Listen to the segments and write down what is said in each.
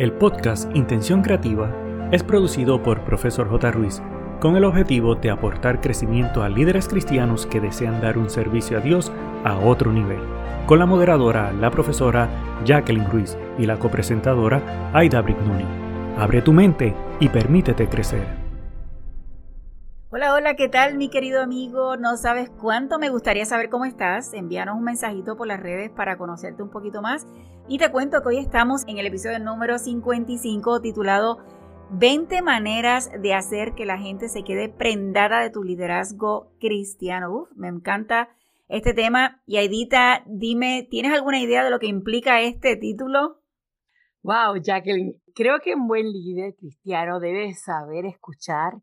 El podcast Intención Creativa es producido por Profesor J. Ruiz con el objetivo de aportar crecimiento a líderes cristianos que desean dar un servicio a Dios a otro nivel, con la moderadora, la profesora Jacqueline Ruiz y la copresentadora Aida Brignoni. Abre tu mente y permítete crecer. Hola, hola, ¿qué tal mi querido amigo? No sabes cuánto me gustaría saber cómo estás. Envíanos un mensajito por las redes para conocerte un poquito más y te cuento que hoy estamos en el episodio número 55 titulado 20 maneras de hacer que la gente se quede prendada de tu liderazgo cristiano. Uf, me encanta este tema. Y Aidita, dime, ¿tienes alguna idea de lo que implica este título? Wow, Jacqueline, creo que un buen líder cristiano debe saber escuchar,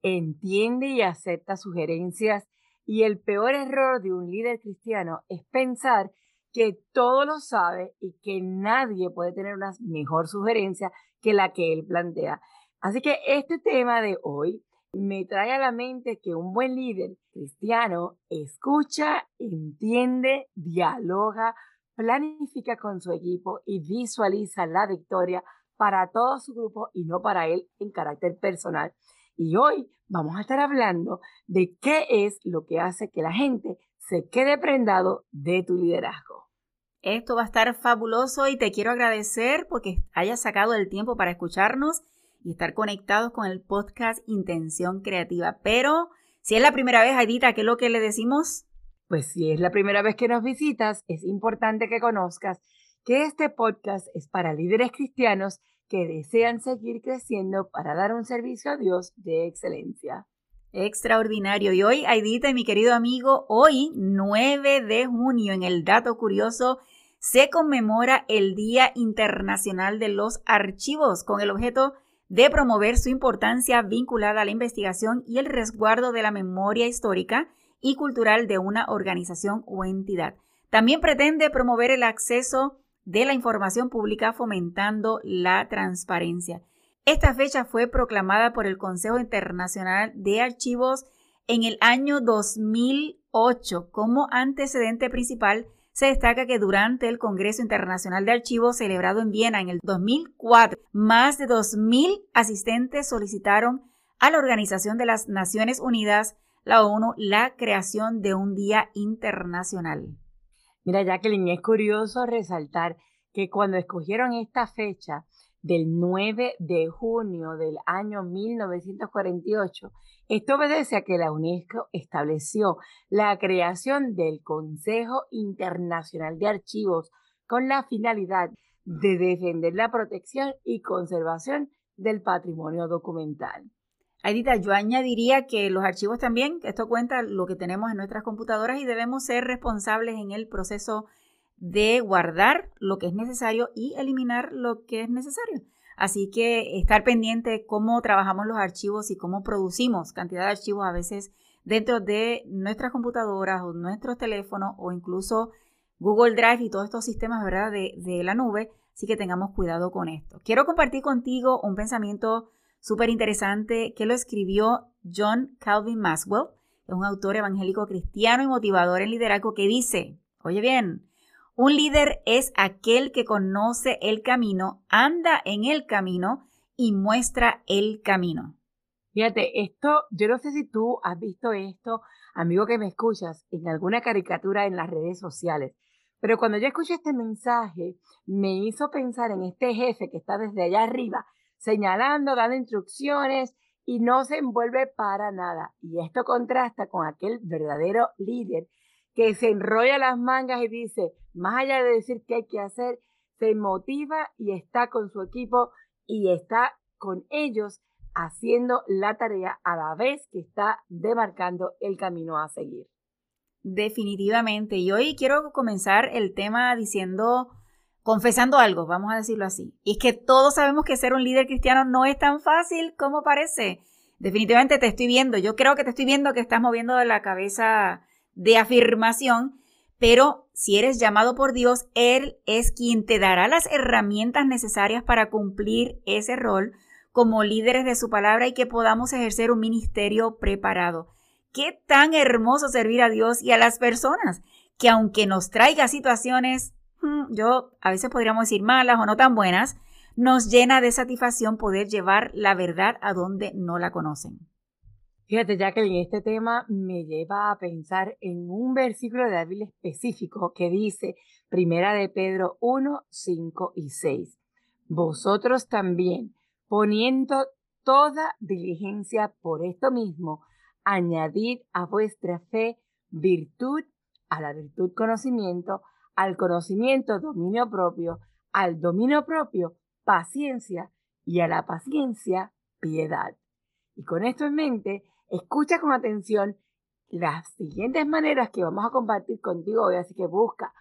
entiende y acepta sugerencias. Y el peor error de un líder cristiano es pensar que todo lo sabe y que nadie puede tener una mejor sugerencia que la que él plantea. Así que este tema de hoy me trae a la mente que un buen líder cristiano escucha, entiende, dialoga, planifica con su equipo y visualiza la victoria para todo su grupo y no para él en carácter personal. Y hoy vamos a estar hablando de qué es lo que hace que la gente se quede prendado de tu liderazgo. Esto va a estar fabuloso y te quiero agradecer porque hayas sacado el tiempo para escucharnos y estar conectados con el podcast Intención Creativa. Pero si es la primera vez, Aidita, ¿qué es lo que le decimos? Pues si es la primera vez que nos visitas, es importante que conozcas que este podcast es para líderes cristianos que desean seguir creciendo para dar un servicio a Dios de excelencia. Extraordinario. Y hoy, Aidita y mi querido amigo, hoy, 9 de junio, en el dato curioso, se conmemora el Día Internacional de los Archivos con el objeto de promover su importancia vinculada a la investigación y el resguardo de la memoria histórica y cultural de una organización o entidad. También pretende promover el acceso de la información pública fomentando la transparencia. Esta fecha fue proclamada por el Consejo Internacional de Archivos en el año 2008 como antecedente principal se destaca que durante el Congreso Internacional de Archivos celebrado en Viena en el 2004, más de 2.000 asistentes solicitaron a la Organización de las Naciones Unidas, la ONU, la creación de un día internacional. Mira, Jacqueline, es curioso resaltar que cuando escogieron esta fecha, del 9 de junio del año 1948. Esto obedece a que la UNESCO estableció la creación del Consejo Internacional de Archivos con la finalidad de defender la protección y conservación del patrimonio documental. Aidita, yo añadiría que los archivos también, esto cuenta lo que tenemos en nuestras computadoras y debemos ser responsables en el proceso de guardar lo que es necesario y eliminar lo que es necesario. Así que estar pendiente de cómo trabajamos los archivos y cómo producimos cantidad de archivos a veces dentro de nuestras computadoras o nuestros teléfonos o incluso Google Drive y todos estos sistemas ¿verdad? De, de la nube. Así que tengamos cuidado con esto. Quiero compartir contigo un pensamiento súper interesante que lo escribió John Calvin Maswell, es un autor evangélico cristiano y motivador en liderazgo que dice, oye bien, un líder es aquel que conoce el camino, anda en el camino y muestra el camino. Fíjate, esto, yo no sé si tú has visto esto, amigo que me escuchas, en alguna caricatura en las redes sociales, pero cuando yo escuché este mensaje, me hizo pensar en este jefe que está desde allá arriba, señalando, dando instrucciones y no se envuelve para nada. Y esto contrasta con aquel verdadero líder que se enrolla las mangas y dice, más allá de decir qué hay que hacer, se motiva y está con su equipo y está con ellos haciendo la tarea a la vez que está demarcando el camino a seguir. Definitivamente. Y hoy quiero comenzar el tema diciendo, confesando algo, vamos a decirlo así. Y es que todos sabemos que ser un líder cristiano no es tan fácil como parece. Definitivamente te estoy viendo. Yo creo que te estoy viendo que estás moviendo de la cabeza de afirmación, pero si eres llamado por Dios, Él es quien te dará las herramientas necesarias para cumplir ese rol como líderes de su palabra y que podamos ejercer un ministerio preparado. Qué tan hermoso servir a Dios y a las personas, que aunque nos traiga situaciones, hmm, yo a veces podríamos decir malas o no tan buenas, nos llena de satisfacción poder llevar la verdad a donde no la conocen. Fíjate, Jacqueline, este tema me lleva a pensar en un versículo de David específico que dice, Primera de Pedro 1, 5 y 6. Vosotros también, poniendo toda diligencia por esto mismo, añadid a vuestra fe virtud, a la virtud conocimiento, al conocimiento dominio propio, al dominio propio paciencia y a la paciencia piedad. Y con esto en mente, escucha con atención las siguientes maneras que vamos a compartir contigo hoy, así que busca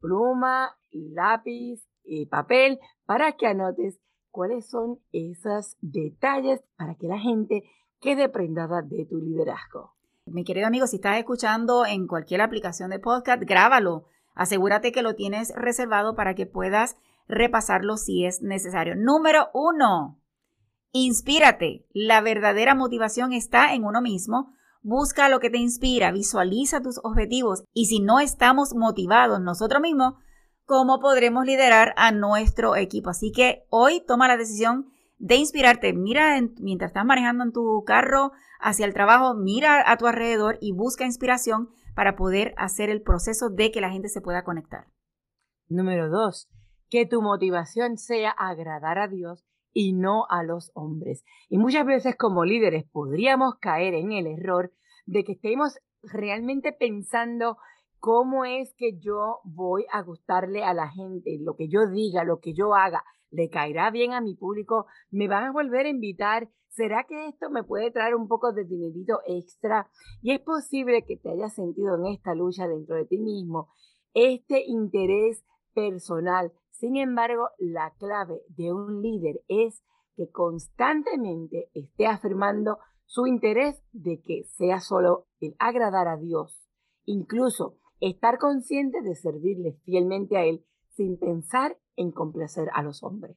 pluma, lápiz y papel para que anotes cuáles son esos detalles para que la gente quede prendada de tu liderazgo. Mi querido amigo, si estás escuchando en cualquier aplicación de podcast, grábalo. Asegúrate que lo tienes reservado para que puedas repasarlo si es necesario. Número uno, inspírate. La verdadera motivación está en uno mismo. Busca lo que te inspira, visualiza tus objetivos y si no estamos motivados nosotros mismos, ¿cómo podremos liderar a nuestro equipo? Así que hoy toma la decisión de inspirarte. Mira mientras estás manejando en tu carro hacia el trabajo, mira a tu alrededor y busca inspiración para poder hacer el proceso de que la gente se pueda conectar. Número dos, que tu motivación sea agradar a Dios y no a los hombres. Y muchas veces como líderes podríamos caer en el error de que estemos realmente pensando cómo es que yo voy a gustarle a la gente, lo que yo diga, lo que yo haga, le caerá bien a mi público, me van a volver a invitar, ¿será que esto me puede traer un poco de dinerito extra? Y es posible que te hayas sentido en esta lucha dentro de ti mismo, este interés personal. Sin embargo, la clave de un líder es que constantemente esté afirmando su interés de que sea solo el agradar a Dios, incluso estar consciente de servirle fielmente a Él sin pensar en complacer a los hombres.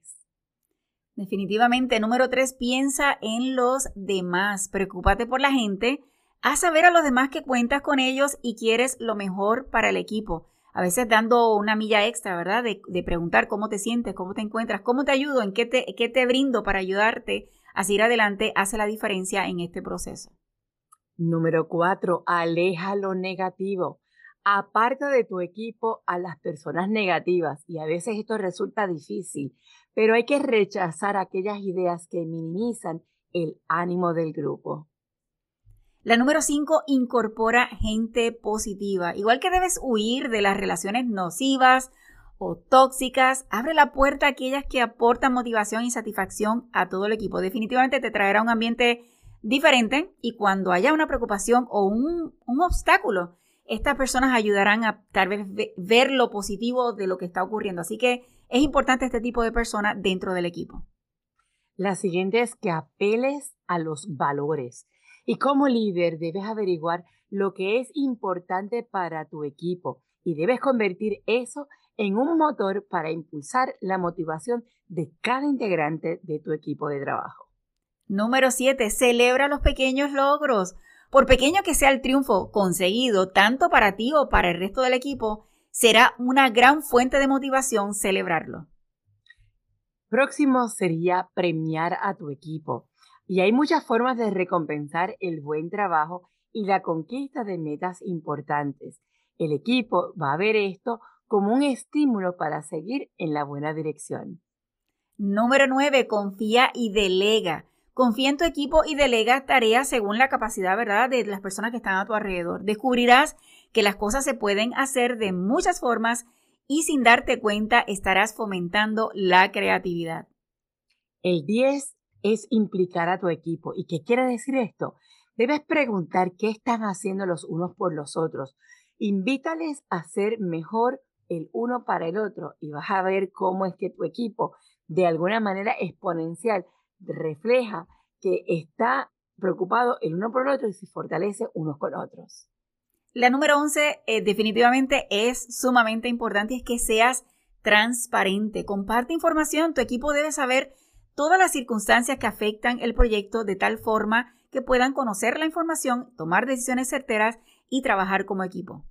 Definitivamente, número tres, piensa en los demás. Preocúpate por la gente. Haz saber a los demás que cuentas con ellos y quieres lo mejor para el equipo. A veces dando una milla extra, ¿verdad? De, preguntar cómo te sientes, cómo te encuentras, cómo te ayudo, en qué te, qué te brindo para ayudarte a seguir adelante, hace la diferencia en este proceso. Número cuatro, aleja lo negativo. Aparta de tu equipo a las personas negativas y a veces esto resulta difícil, pero hay que rechazar aquellas ideas que minimizan el ánimo del grupo. La número 5 incorpora gente positiva. Igual que debes huir de las relaciones nocivas o tóxicas, abre la puerta a aquellas que aportan motivación y satisfacción a todo el equipo. Definitivamente te traerá un ambiente diferente y cuando haya una preocupación o un, un obstáculo, estas personas ayudarán a tal vez ver lo positivo de lo que está ocurriendo. Así que es importante este tipo de persona dentro del equipo. La siguiente es que apeles a los valores. Y como líder debes averiguar lo que es importante para tu equipo y debes convertir eso en un motor para impulsar la motivación de cada integrante de tu equipo de trabajo. Número 7. Celebra los pequeños logros. Por pequeño que sea el triunfo conseguido, tanto para ti o para el resto del equipo, será una gran fuente de motivación celebrarlo. Próximo sería premiar a tu equipo. Y hay muchas formas de recompensar el buen trabajo y la conquista de metas importantes. El equipo va a ver esto como un estímulo para seguir en la buena dirección. Número 9. Confía y delega. Confía en tu equipo y delega tareas según la capacidad, ¿verdad?, de las personas que están a tu alrededor. Descubrirás que las cosas se pueden hacer de muchas formas y sin darte cuenta estarás fomentando la creatividad. El 10 es implicar a tu equipo. ¿Y qué quiere decir esto? Debes preguntar qué están haciendo los unos por los otros. Invítales a ser mejor el uno para el otro y vas a ver cómo es que tu equipo, de alguna manera exponencial, refleja que está preocupado el uno por el otro y se fortalece unos con otros. La número 11 eh, definitivamente es sumamente importante es que seas transparente. Comparte información. Tu equipo debe saber todas las circunstancias que afectan el proyecto de tal forma que puedan conocer la información, tomar decisiones certeras y trabajar como equipo.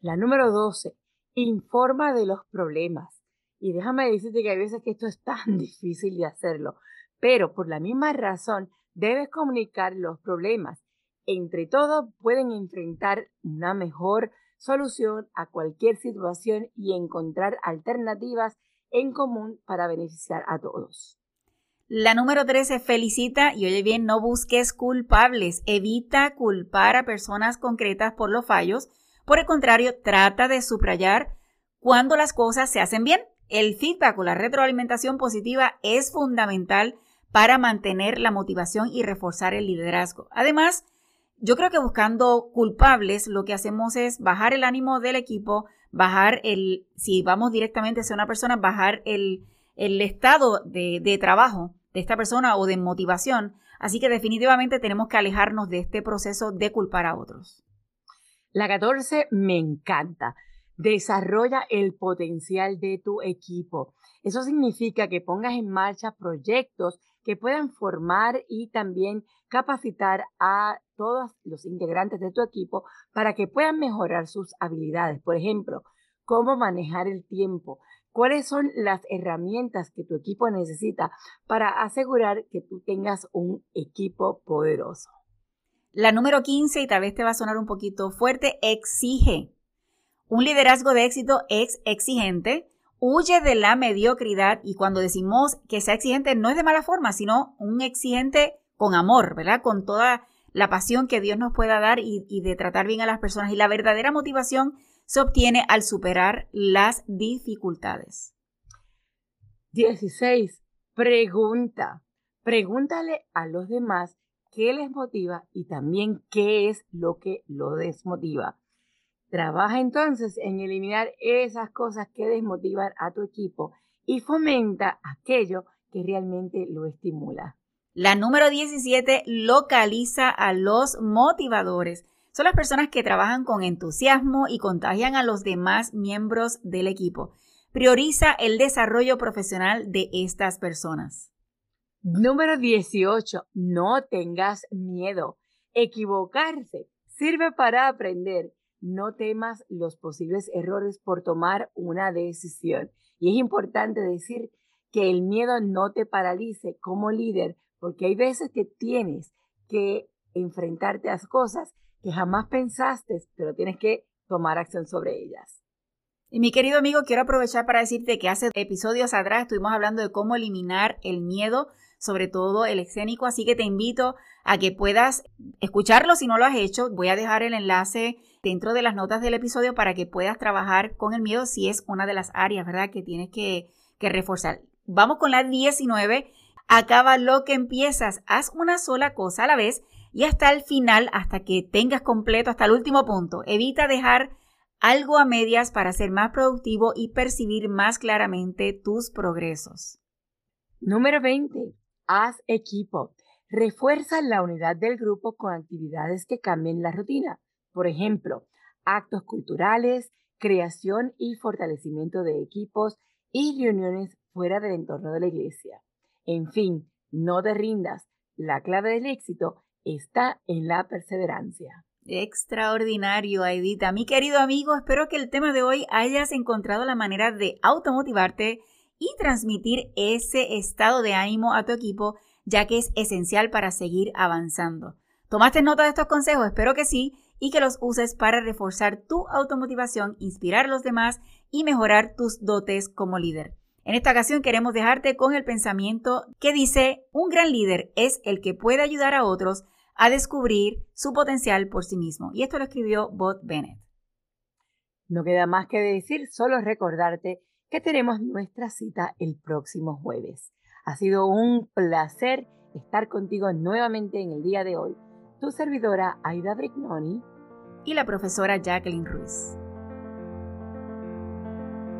La número 12. Informa de los problemas. Y déjame decirte que hay veces que esto es tan difícil de hacerlo, pero por la misma razón debes comunicar los problemas. Entre todos pueden enfrentar una mejor solución a cualquier situación y encontrar alternativas en común para beneficiar a todos. La número 13 felicita y oye bien, no busques culpables, evita culpar a personas concretas por los fallos, por el contrario, trata de subrayar cuando las cosas se hacen bien. El feedback o la retroalimentación positiva es fundamental para mantener la motivación y reforzar el liderazgo. Además, yo creo que buscando culpables lo que hacemos es bajar el ánimo del equipo, bajar el, si vamos directamente hacia una persona, bajar el, el estado de, de trabajo de esta persona o de motivación. Así que definitivamente tenemos que alejarnos de este proceso de culpar a otros. La 14 me encanta. Desarrolla el potencial de tu equipo. Eso significa que pongas en marcha proyectos que puedan formar y también capacitar a todos los integrantes de tu equipo para que puedan mejorar sus habilidades. Por ejemplo, cómo manejar el tiempo, cuáles son las herramientas que tu equipo necesita para asegurar que tú tengas un equipo poderoso. La número 15, y tal vez te va a sonar un poquito fuerte, exige. Un liderazgo de éxito es exigente, huye de la mediocridad y cuando decimos que sea exigente no es de mala forma, sino un exigente con amor, ¿verdad? Con toda la pasión que Dios nos pueda dar y, de tratar bien a las personas. Y la verdadera motivación se obtiene al superar las dificultades. 16. Pregunta. Pregúntale a los demás qué les motiva y también qué es lo que lo desmotiva. Trabaja entonces en eliminar esas cosas que desmotivan a tu equipo y fomenta aquello que realmente lo estimula. La número 17 localiza a los motivadores. Son las personas que trabajan con entusiasmo y contagian a los demás miembros del equipo. Prioriza el desarrollo profesional de estas personas. Número 18. No tengas miedo. Equivocarse sirve para aprender. No temas los posibles errores por tomar una decisión. Y es importante decir que el miedo no te paralice como líder, porque hay veces que tienes que enfrentarte a cosas que jamás pensaste, pero tienes que tomar acción sobre ellas. Y mi querido amigo, quiero aprovechar para decirte que hace episodios atrás estuvimos hablando de cómo eliminar el miedo sobre todo el escénico, así que te invito a que puedas escucharlo si no lo has hecho. Voy a dejar el enlace dentro de las notas del episodio para que puedas trabajar con el miedo si es una de las áreas, ¿verdad? Que tienes que, que reforzar. Vamos con la 19. Acaba lo que empiezas. Haz una sola cosa a la vez y hasta el final, hasta que tengas completo, hasta el último punto. Evita dejar algo a medias para ser más productivo y percibir más claramente tus progresos. Número 20. Haz equipo. Refuerza la unidad del grupo con actividades que cambien la rutina. Por ejemplo, actos culturales, creación y fortalecimiento de equipos y reuniones fuera del entorno de la iglesia. En fin, no te rindas. La clave del éxito está en la perseverancia. Extraordinario, Aidita. Mi querido amigo, espero que el tema de hoy hayas encontrado la manera de automotivarte y transmitir ese estado de ánimo a tu equipo, ya que es esencial para seguir avanzando. ¿Tomaste nota de estos consejos? Espero que sí y que los uses para reforzar tu automotivación, inspirar a los demás y mejorar tus dotes como líder. En esta ocasión queremos dejarte con el pensamiento que dice, un gran líder es el que puede ayudar a otros a descubrir su potencial por sí mismo. Y esto lo escribió Bob Bennett. No queda más que decir, solo recordarte que tenemos nuestra cita el próximo jueves. Ha sido un placer estar contigo nuevamente en el día de hoy. Tu servidora Aida Brignoni y la profesora Jacqueline Ruiz.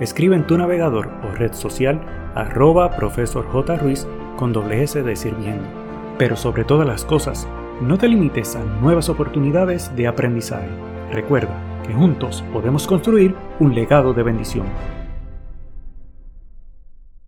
escribe en tu navegador o red social arroba profesor con doble S de sirviendo. Pero sobre todas las cosas, no te limites a nuevas oportunidades de aprendizaje. Recuerda que juntos podemos construir un legado de bendición.